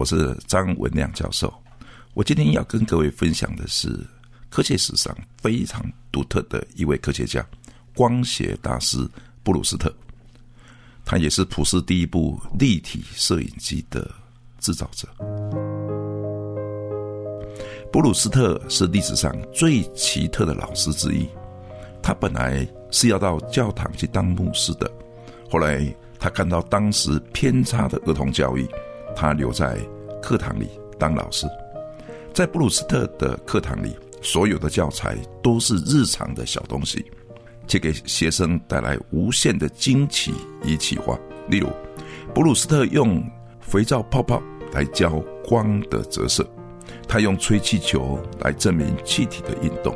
我是张文亮教授。我今天要跟各位分享的是科学史上非常独特的一位科学家——光学大师布鲁斯特。他也是普世第一部立体摄影机的制造者。布鲁斯特是历史上最奇特的老师之一。他本来是要到教堂去当牧师的，后来。他看到当时偏差的儿童教育，他留在课堂里当老师。在布鲁斯特的课堂里，所有的教材都是日常的小东西，却给学生带来无限的惊奇与启发。例如，布鲁斯特用肥皂泡泡来教光的折射，他用吹气球来证明气体的运动，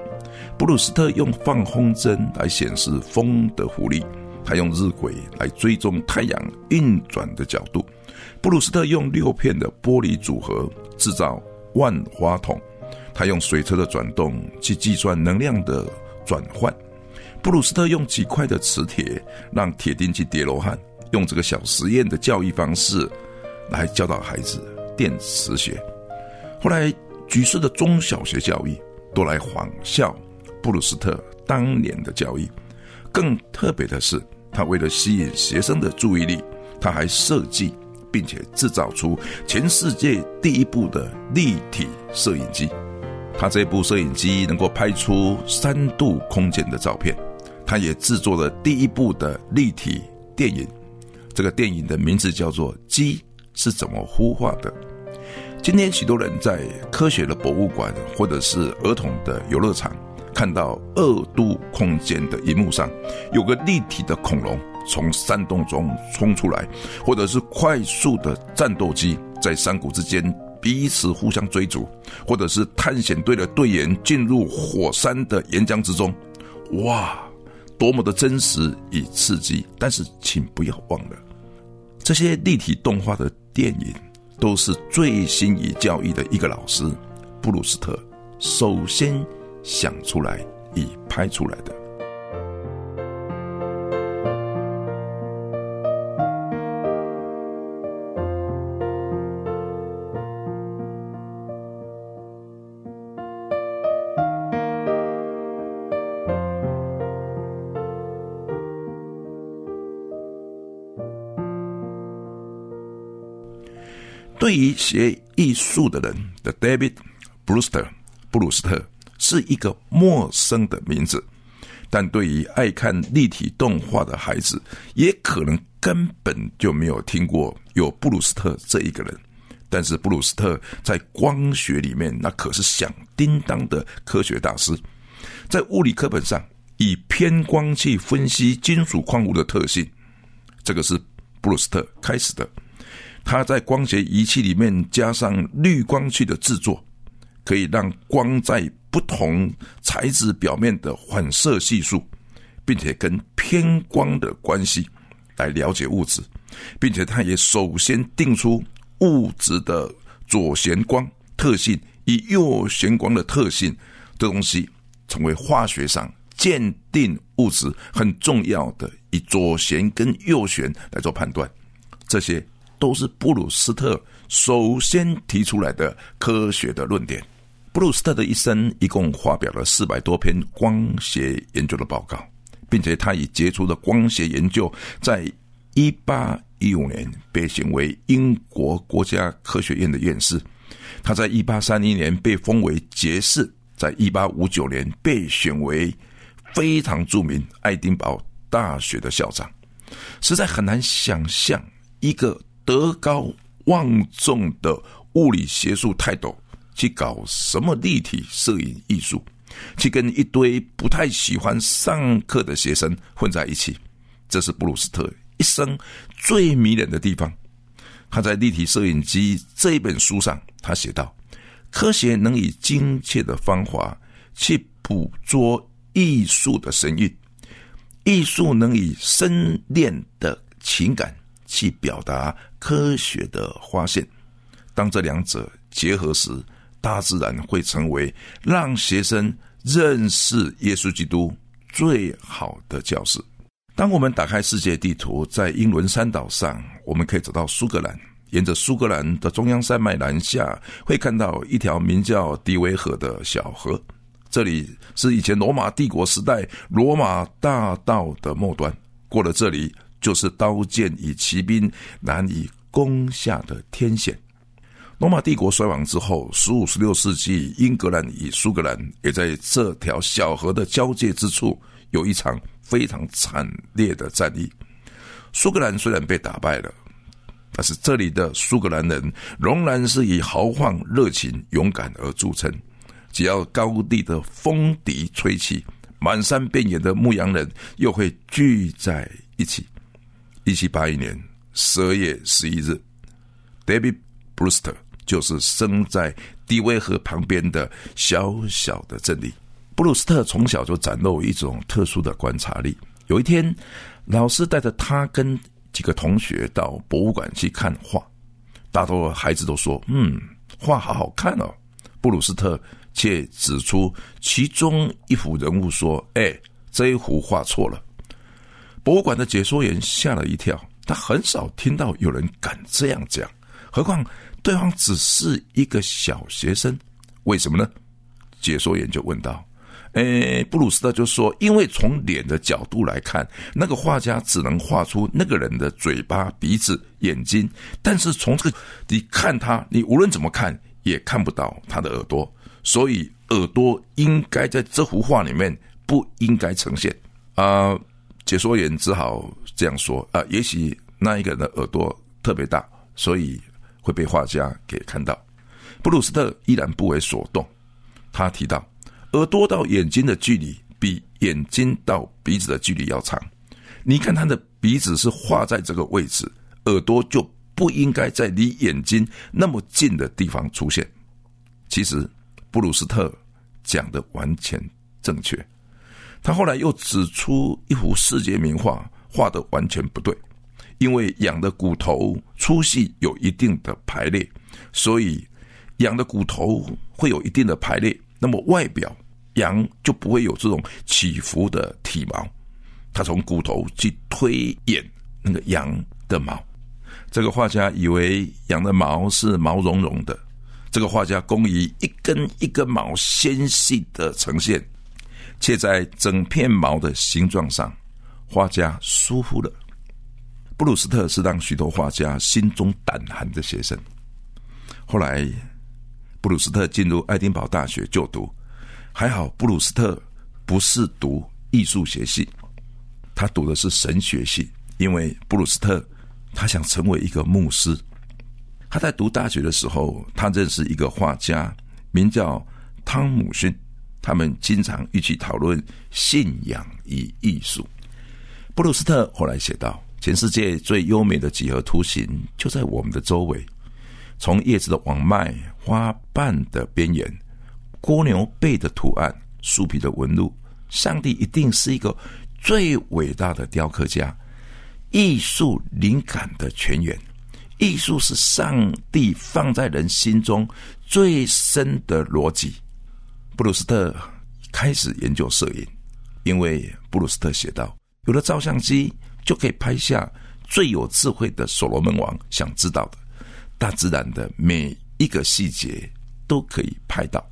布鲁斯特用放风筝来显示风的浮力。他用日晷来追踪太阳运转的角度，布鲁斯特用六片的玻璃组合制造万花筒，他用水车的转动去计算能量的转换，布鲁斯特用几块的磁铁让铁钉去叠罗汉，用这个小实验的教育方式来教导孩子电磁学。后来，局势的中小学教育都来仿效布鲁斯特当年的教育。更特别的是。他为了吸引学生的注意力，他还设计并且制造出全世界第一部的立体摄影机。他这部摄影机能够拍出三度空间的照片。他也制作了第一部的立体电影。这个电影的名字叫做《鸡是怎么孵化的》。今天许多人在科学的博物馆或者是儿童的游乐场。看到二度空间的荧幕上有个立体的恐龙从山洞中冲出来，或者是快速的战斗机在山谷之间彼此互相追逐，或者是探险队的队员进入火山的岩浆之中，哇，多么的真实与刺激！但是请不要忘了，这些立体动画的电影都是最新以教育的一个老师布鲁斯特首先。想出来，已拍出来的。对于学艺术的人的 David Brewster 布鲁斯特。是一个陌生的名字，但对于爱看立体动画的孩子，也可能根本就没有听过有布鲁斯特这一个人。但是布鲁斯特在光学里面，那可是响叮当的科学大师。在物理课本上，以偏光去分析金属矿物的特性，这个是布鲁斯特开始的。他在光学仪器里面加上滤光器的制作，可以让光在不同材质表面的反射系数，并且跟偏光的关系来了解物质，并且他也首先定出物质的左旋光特性与右旋光的特性，这东西成为化学上鉴定物质很重要的以左旋跟右旋来做判断，这些都是布鲁斯特首先提出来的科学的论点。布鲁斯特的一生一共发表了四百多篇光学研究的报告，并且他以杰出的光学研究，在一八一五年被选为英国国家科学院的院士。他在一八三一年被封为爵士，在一八五九年被选为非常著名爱丁堡大学的校长。实在很难想象一个德高望重的物理学术泰斗。去搞什么立体摄影艺术，去跟一堆不太喜欢上课的学生混在一起，这是布鲁斯特一生最迷人的地方。他在《立体摄影机》这一本书上，他写道：科学能以精确的方法去捕捉艺术的神韵，艺术能以深炼的情感去表达科学的发现。当这两者结合时，大自然会成为让学生认识耶稣基督最好的教室。当我们打开世界地图，在英伦三岛上，我们可以走到苏格兰。沿着苏格兰的中央山脉南下，会看到一条名叫迪维河的小河。这里是以前罗马帝国时代罗马大道的末端。过了这里，就是刀剑与骑兵难以攻下的天险。罗马帝国衰亡之后，十五、十六世纪，英格兰与苏格兰也在这条小河的交界之处有一场非常惨烈的战役。苏格兰虽然被打败了。但是这里的苏格兰人仍然是以豪放、热情、勇敢而著称。只要高地的风笛吹起，满山遍野的牧羊人又会聚在一起。一七八一年十二月十一日，David Brewster 就是生在迪威河旁边的小小的镇里。布鲁斯特从小就展露一种特殊的观察力。有一天，老师带着他跟几个同学到博物馆去看画，大多孩子都说：“嗯，画好好看哦。”布鲁斯特却指出其中一幅人物说：“哎，这一幅画错了。”博物馆的解说员吓了一跳，他很少听到有人敢这样讲，何况对方只是一个小学生，为什么呢？解说员就问道。诶，布鲁斯特就说：“因为从脸的角度来看，那个画家只能画出那个人的嘴巴、鼻子、眼睛，但是从这个你看他，你无论怎么看也看不到他的耳朵，所以耳朵应该在这幅画里面不应该呈现。”啊，解说员只好这样说：“啊，也许那一个人的耳朵特别大，所以会被画家给看到。”布鲁斯特依然不为所动，他提到。耳朵到眼睛的距离比眼睛到鼻子的距离要长。你看他的鼻子是画在这个位置，耳朵就不应该在离眼睛那么近的地方出现。其实布鲁斯特讲的完全正确。他后来又指出一幅世界名画画的完全不对，因为羊的骨头粗细有一定的排列，所以羊的骨头会有一定的排列，那么外表。羊就不会有这种起伏的体毛，他从骨头去推演那个羊的毛。这个画家以为羊的毛是毛茸茸的，这个画家工于一根一根毛纤细的呈现，且在整片毛的形状上，画家疏忽了。布鲁斯特是让许多画家心中胆寒的学生。后来，布鲁斯特进入爱丁堡大学就读。还好，布鲁斯特不是读艺术学系，他读的是神学系。因为布鲁斯特他想成为一个牧师。他在读大学的时候，他认识一个画家，名叫汤姆逊。他们经常一起讨论信仰与艺术。布鲁斯特后来写道：“全世界最优美的几何图形就在我们的周围，从叶子的网脉、花瓣的边缘。”蜗牛背的图案、树皮的纹路，上帝一定是一个最伟大的雕刻家，艺术灵感的泉源。艺术是上帝放在人心中最深的逻辑。布鲁斯特开始研究摄影，因为布鲁斯特写道：“有了照相机，就可以拍下最有智慧的所罗门王想知道的大自然的每一个细节，都可以拍到。”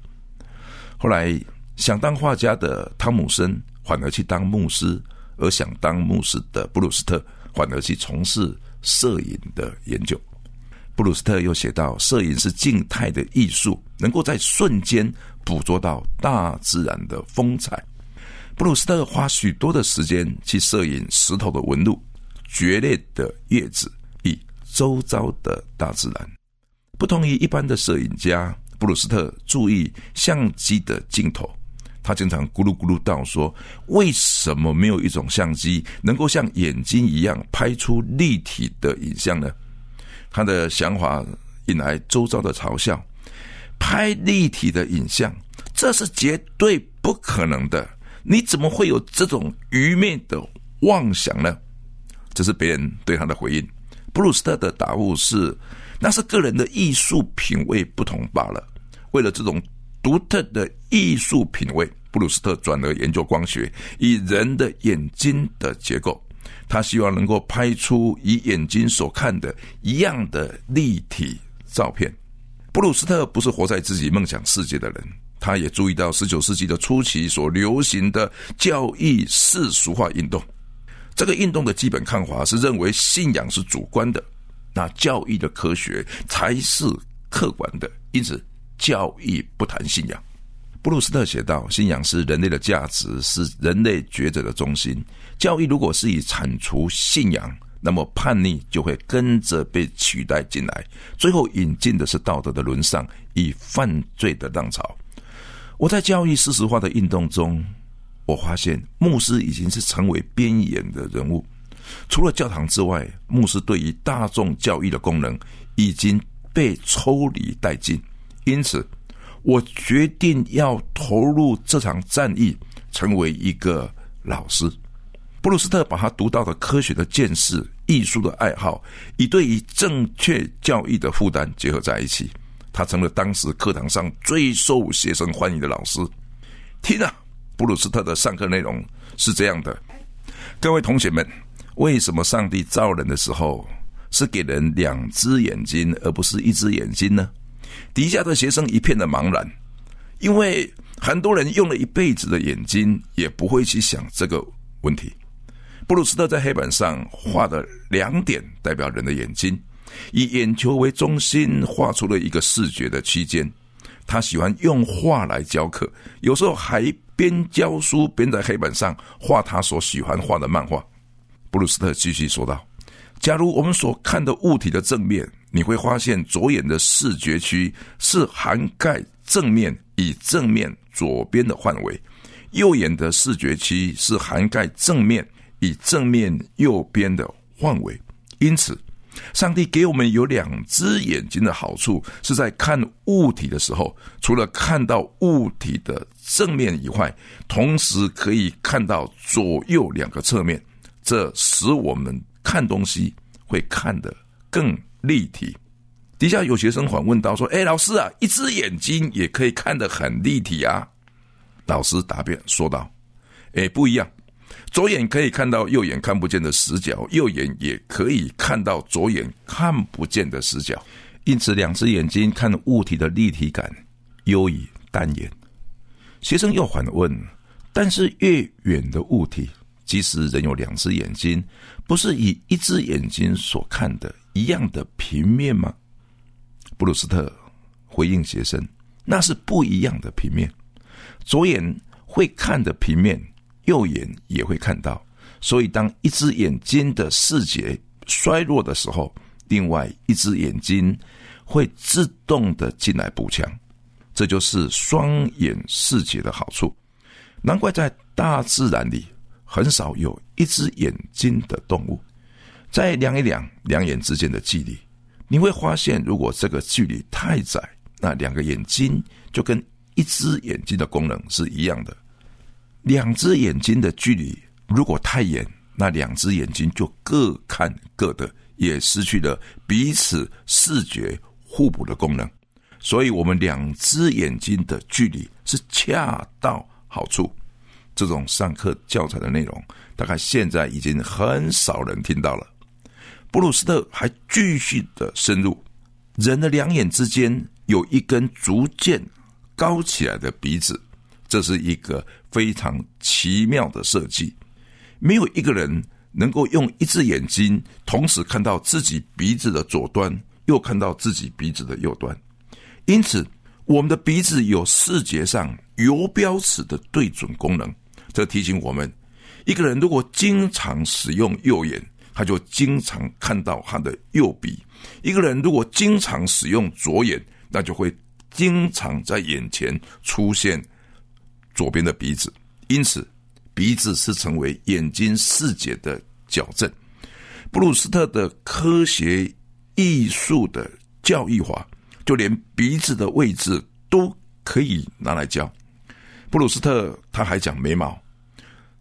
后来想当画家的汤姆森反而去当牧师，而想当牧师的布鲁斯特反而去从事摄影的研究。布鲁斯特又写到：“摄影是静态的艺术，能够在瞬间捕捉到大自然的风采。”布鲁斯特花许多的时间去摄影石头的纹路、决裂的叶子与周遭的大自然。不同于一般的摄影家。布鲁斯特注意相机的镜头，他经常咕噜咕噜道说：“为什么没有一种相机能够像眼睛一样拍出立体的影像呢？”他的想法引来周遭的嘲笑。拍立体的影像，这是绝对不可能的。你怎么会有这种愚昧的妄想呢？这是别人对他的回应。布鲁斯特的答复是：那是个人的艺术品味不同罢了。为了这种独特的艺术品味，布鲁斯特转而研究光学，以人的眼睛的结构，他希望能够拍出与眼睛所看的一样的立体照片。布鲁斯特不是活在自己梦想世界的人。他也注意到十九世纪的初期所流行的教义世俗化运动，这个运动的基本看法是认为信仰是主观的，那教义的科学才是客观的，因此教义不谈信仰。布鲁斯特写道：“信仰是人类的价值，是人类抉择的中心。教义如果是以铲除信仰，那么叛逆就会跟着被取代进来，最后引进的是道德的沦丧与犯罪的浪潮。”我在教育事实化的运动中，我发现牧师已经是成为边缘的人物。除了教堂之外，牧师对于大众教育的功能已经被抽离殆尽。因此，我决定要投入这场战役，成为一个老师。布鲁斯特把他独到的科学的见识、艺术的爱好，以对于正确教育的负担结合在一起。他成了当时课堂上最受学生欢迎的老师。听啊，布鲁斯特的上课内容是这样的：各位同学们，为什么上帝造人的时候是给人两只眼睛，而不是一只眼睛呢？底下的学生一片的茫然，因为很多人用了一辈子的眼睛，也不会去想这个问题。布鲁斯特在黑板上画的两点，代表人的眼睛。以眼球为中心画出了一个视觉的区间。他喜欢用画来教课，有时候还边教书边在黑板上画他所喜欢画的漫画。布鲁斯特继续说道：“假如我们所看的物体的正面，你会发现左眼的视觉区是涵盖正面与正面左边的范围，右眼的视觉区是涵盖正面以正面右边的范围。因此。”上帝给我们有两只眼睛的好处，是在看物体的时候，除了看到物体的正面以外，同时可以看到左右两个侧面，这使我们看东西会看得更立体。底下有学生反问到说：“哎，老师啊，一只眼睛也可以看得很立体啊？”老师答辩说道：“哎，不一样。”左眼可以看到右眼看不见的死角，右眼也可以看到左眼看不见的死角，因此两只眼睛看物体的立体感优于单眼。学生又反问：但是越远的物体，即使人有两只眼睛，不是以一只眼睛所看的一样的平面吗？布鲁斯特回应学生：那是不一样的平面，左眼会看的平面。右眼也会看到，所以当一只眼睛的视觉衰弱的时候，另外一只眼睛会自动的进来补强，这就是双眼视觉的好处。难怪在大自然里很少有一只眼睛的动物。再量一量两眼之间的距离，你会发现，如果这个距离太窄，那两个眼睛就跟一只眼睛的功能是一样的。两只眼睛的距离如果太远，那两只眼睛就各看各的，也失去了彼此视觉互补的功能。所以，我们两只眼睛的距离是恰到好处。这种上课教材的内容，大概现在已经很少人听到了。布鲁斯特还继续的深入，人的两眼之间有一根逐渐高起来的鼻子。这是一个非常奇妙的设计，没有一个人能够用一只眼睛同时看到自己鼻子的左端，又看到自己鼻子的右端。因此，我们的鼻子有视觉上游标尺的对准功能。这提醒我们，一个人如果经常使用右眼，他就经常看到他的右鼻；一个人如果经常使用左眼，那就会经常在眼前出现。左边的鼻子，因此鼻子是成为眼睛视觉的矫正。布鲁斯特的科学艺术的教育法，就连鼻子的位置都可以拿来教。布鲁斯特他还讲眉毛，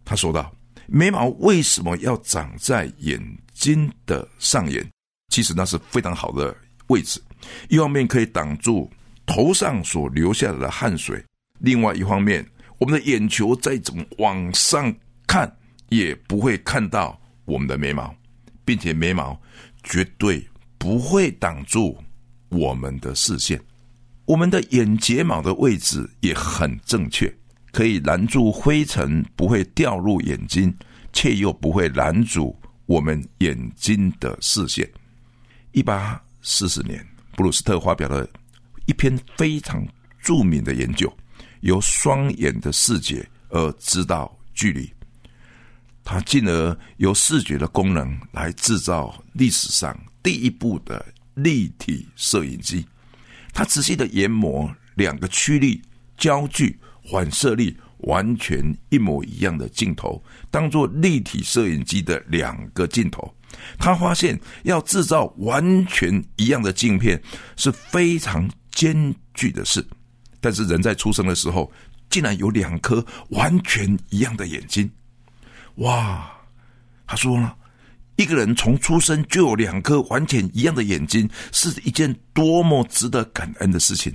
他说道：“眉毛为什么要长在眼睛的上沿？其实那是非常好的位置，一方面可以挡住头上所流下来的汗水，另外一方面，我们的眼球再怎么往上看，也不会看到我们的眉毛，并且眉毛绝对不会挡住我们的视线。我们的眼睫毛的位置也很正确。”可以拦住灰尘，不会掉入眼睛，却又不会拦阻我们眼睛的视线。一八四四年，布鲁斯特发表了一篇非常著名的研究，由双眼的视觉而知道距离。他进而由视觉的功能来制造历史上第一部的立体摄影机。他仔细的研磨两个曲率、焦距。反射力完全一模一样的镜头，当做立体摄影机的两个镜头，他发现要制造完全一样的镜片是非常艰巨的事。但是人在出生的时候，竟然有两颗完全一样的眼睛，哇！他说了，一个人从出生就有两颗完全一样的眼睛，是一件多么值得感恩的事情。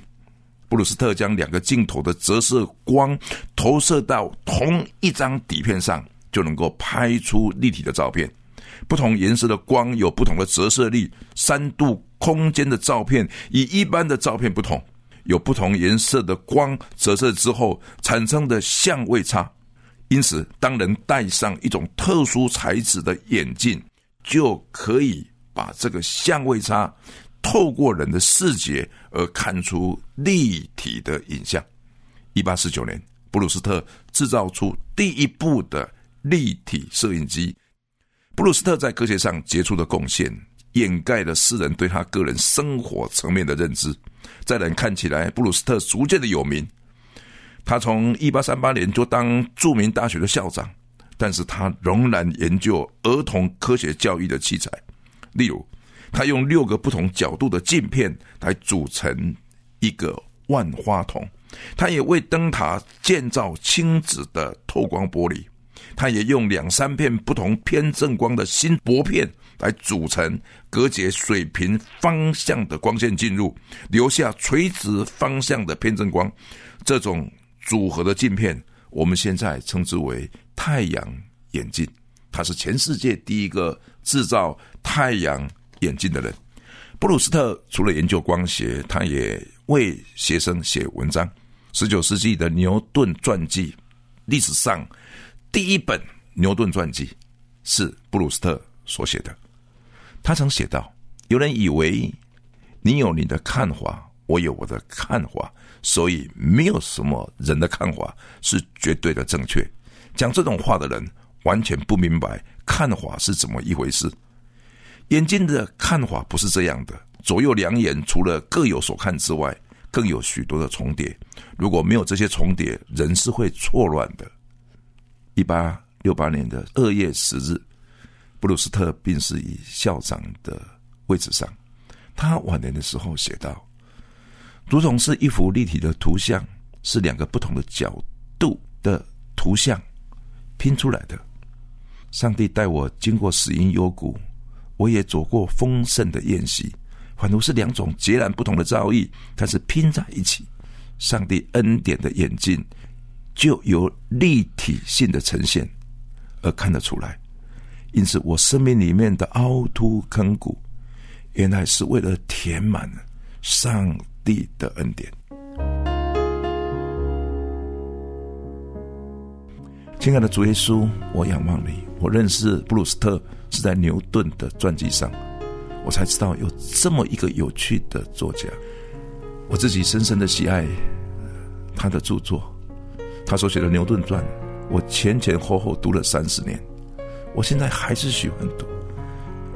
布鲁斯特将两个镜头的折射光投射到同一张底片上，就能够拍出立体的照片。不同颜色的光有不同的折射力，三度空间的照片与一般的照片不同，有不同颜色的光折射之后产生的相位差。因此，当人戴上一种特殊材质的眼镜，就可以把这个相位差。透过人的视觉而看出立体的影像。一八四九年，布鲁斯特制造出第一部的立体摄影机。布鲁斯特在科学上杰出的贡献，掩盖了世人对他个人生活层面的认知。在人看起来，布鲁斯特逐渐的有名。他从一八三八年就当著名大学的校长，但是他仍然研究儿童科学教育的器材，例如。他用六个不同角度的镜片来组成一个万花筒，他也为灯塔建造亲子的透光玻璃，他也用两三片不同偏振光的新薄片来组成隔绝水平方向的光线进入，留下垂直方向的偏振光。这种组合的镜片，我们现在称之为太阳眼镜。他是全世界第一个制造太阳。眼镜的人，布鲁斯特除了研究光学，他也为学生写文章。十九世纪的牛顿传记，历史上第一本牛顿传记是布鲁斯特所写的。他曾写道：“有人以为你有你的看法，我有我的看法，所以没有什么人的看法是绝对的正确。”讲这种话的人完全不明白看法是怎么一回事。眼睛的看法不是这样的，左右两眼除了各有所看之外，更有许多的重叠。如果没有这些重叠，人是会错乱的。一八六八年的二月十日，布鲁斯特病逝于校长的位置上。他晚年的时候写道：“如同是一幅立体的图像，是两个不同的角度的图像拼出来的。上帝带我经过死荫幽谷。”我也走过丰盛的宴席，反如是两种截然不同的遭遇，但是拼在一起，上帝恩典的眼镜就有立体性的呈现而看得出来。因此，我生命里面的凹凸坑谷，原来是为了填满上帝的恩典。亲爱的主耶稣，我仰望你。我认识布鲁斯特。是在牛顿的传记上，我才知道有这么一个有趣的作家。我自己深深的喜爱他的著作，他所写的《牛顿传》，我前前后后读了三十年，我现在还是喜欢读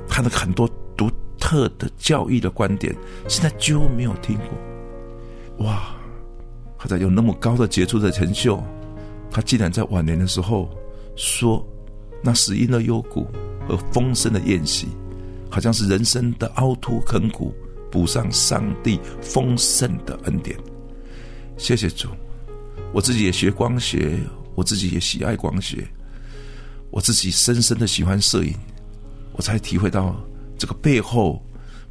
他的很多独特的教育的观点，现在几乎没有听过。哇！他在有那么高的杰出的成就，他竟然在晚年的时候说：“那死因的幽谷。”和丰盛的宴席，好像是人生的凹凸坑谷补上上帝丰盛的恩典。谢谢主，我自己也学光学，我自己也喜爱光学，我自己深深的喜欢摄影，我才体会到这个背后，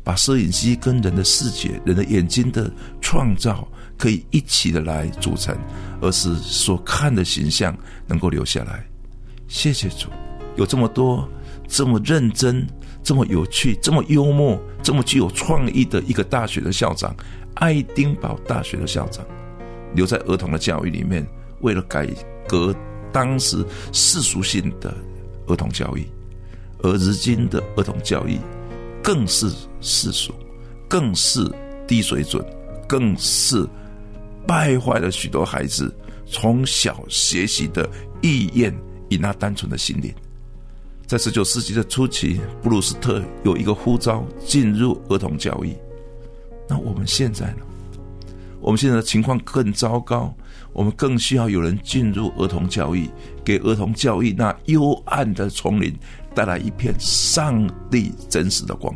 把摄影机跟人的视觉、人的眼睛的创造可以一起的来组成，而是所看的形象能够留下来。谢谢主，有这么多这么认真、这么有趣、这么幽默、这么具有创意的一个大学的校长，爱丁堡大学的校长，留在儿童的教育里面，为了改革当时世俗性的儿童教育，而如今的儿童教育更是世俗，更是低水准，更是败坏了许多孩子从小学习的意愿。以那单纯的心灵，在十九世纪的初期，布鲁斯特有一个呼召进入儿童教育。那我们现在呢？我们现在的情况更糟糕，我们更需要有人进入儿童教育，给儿童教育那幽暗的丛林带来一片上帝真实的光。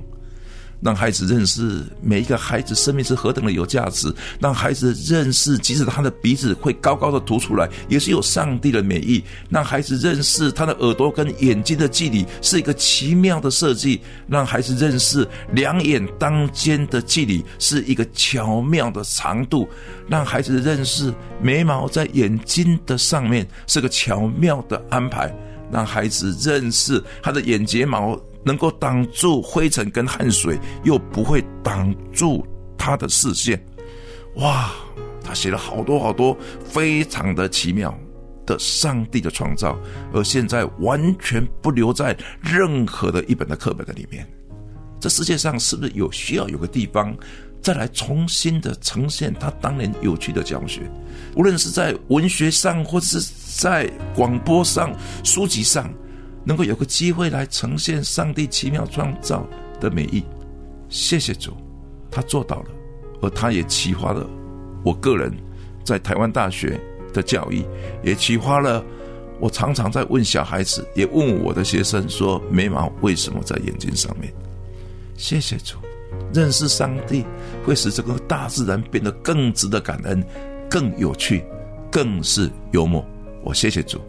让孩子认识每一个孩子生命是何等的有价值，让孩子认识，即使他的鼻子会高高的凸出来，也是有上帝的美意。让孩子认识他的耳朵跟眼睛的距离是一个奇妙的设计，让孩子认识两眼当间的距离是一个巧妙的长度，让孩子认识眉毛在眼睛的上面是个巧妙的安排，让孩子认识他的眼睫毛。能够挡住灰尘跟汗水，又不会挡住他的视线。哇，他写了好多好多，非常的奇妙的上帝的创造，而现在完全不留在任何的一本的课本的里面。这世界上是不是有需要有个地方，再来重新的呈现他当年有趣的教学？无论是在文学上，或是在广播上、书籍上。能够有个机会来呈现上帝奇妙创造的美意，谢谢主，他做到了，而他也启发了我个人在台湾大学的教育，也启发了我常常在问小孩子，也问我的学生说：眉毛为什么在眼睛上面？谢谢主，认识上帝会使这个大自然变得更值得感恩、更有趣、更是幽默。我谢谢主。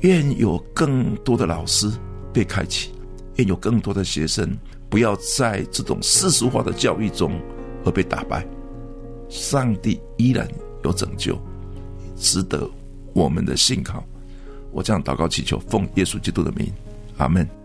愿有更多的老师被开启，愿有更多的学生不要在这种世俗化的教育中而被打败。上帝依然有拯救，值得我们的信靠。我这样祷告祈求，奉耶稣基督的名，阿门。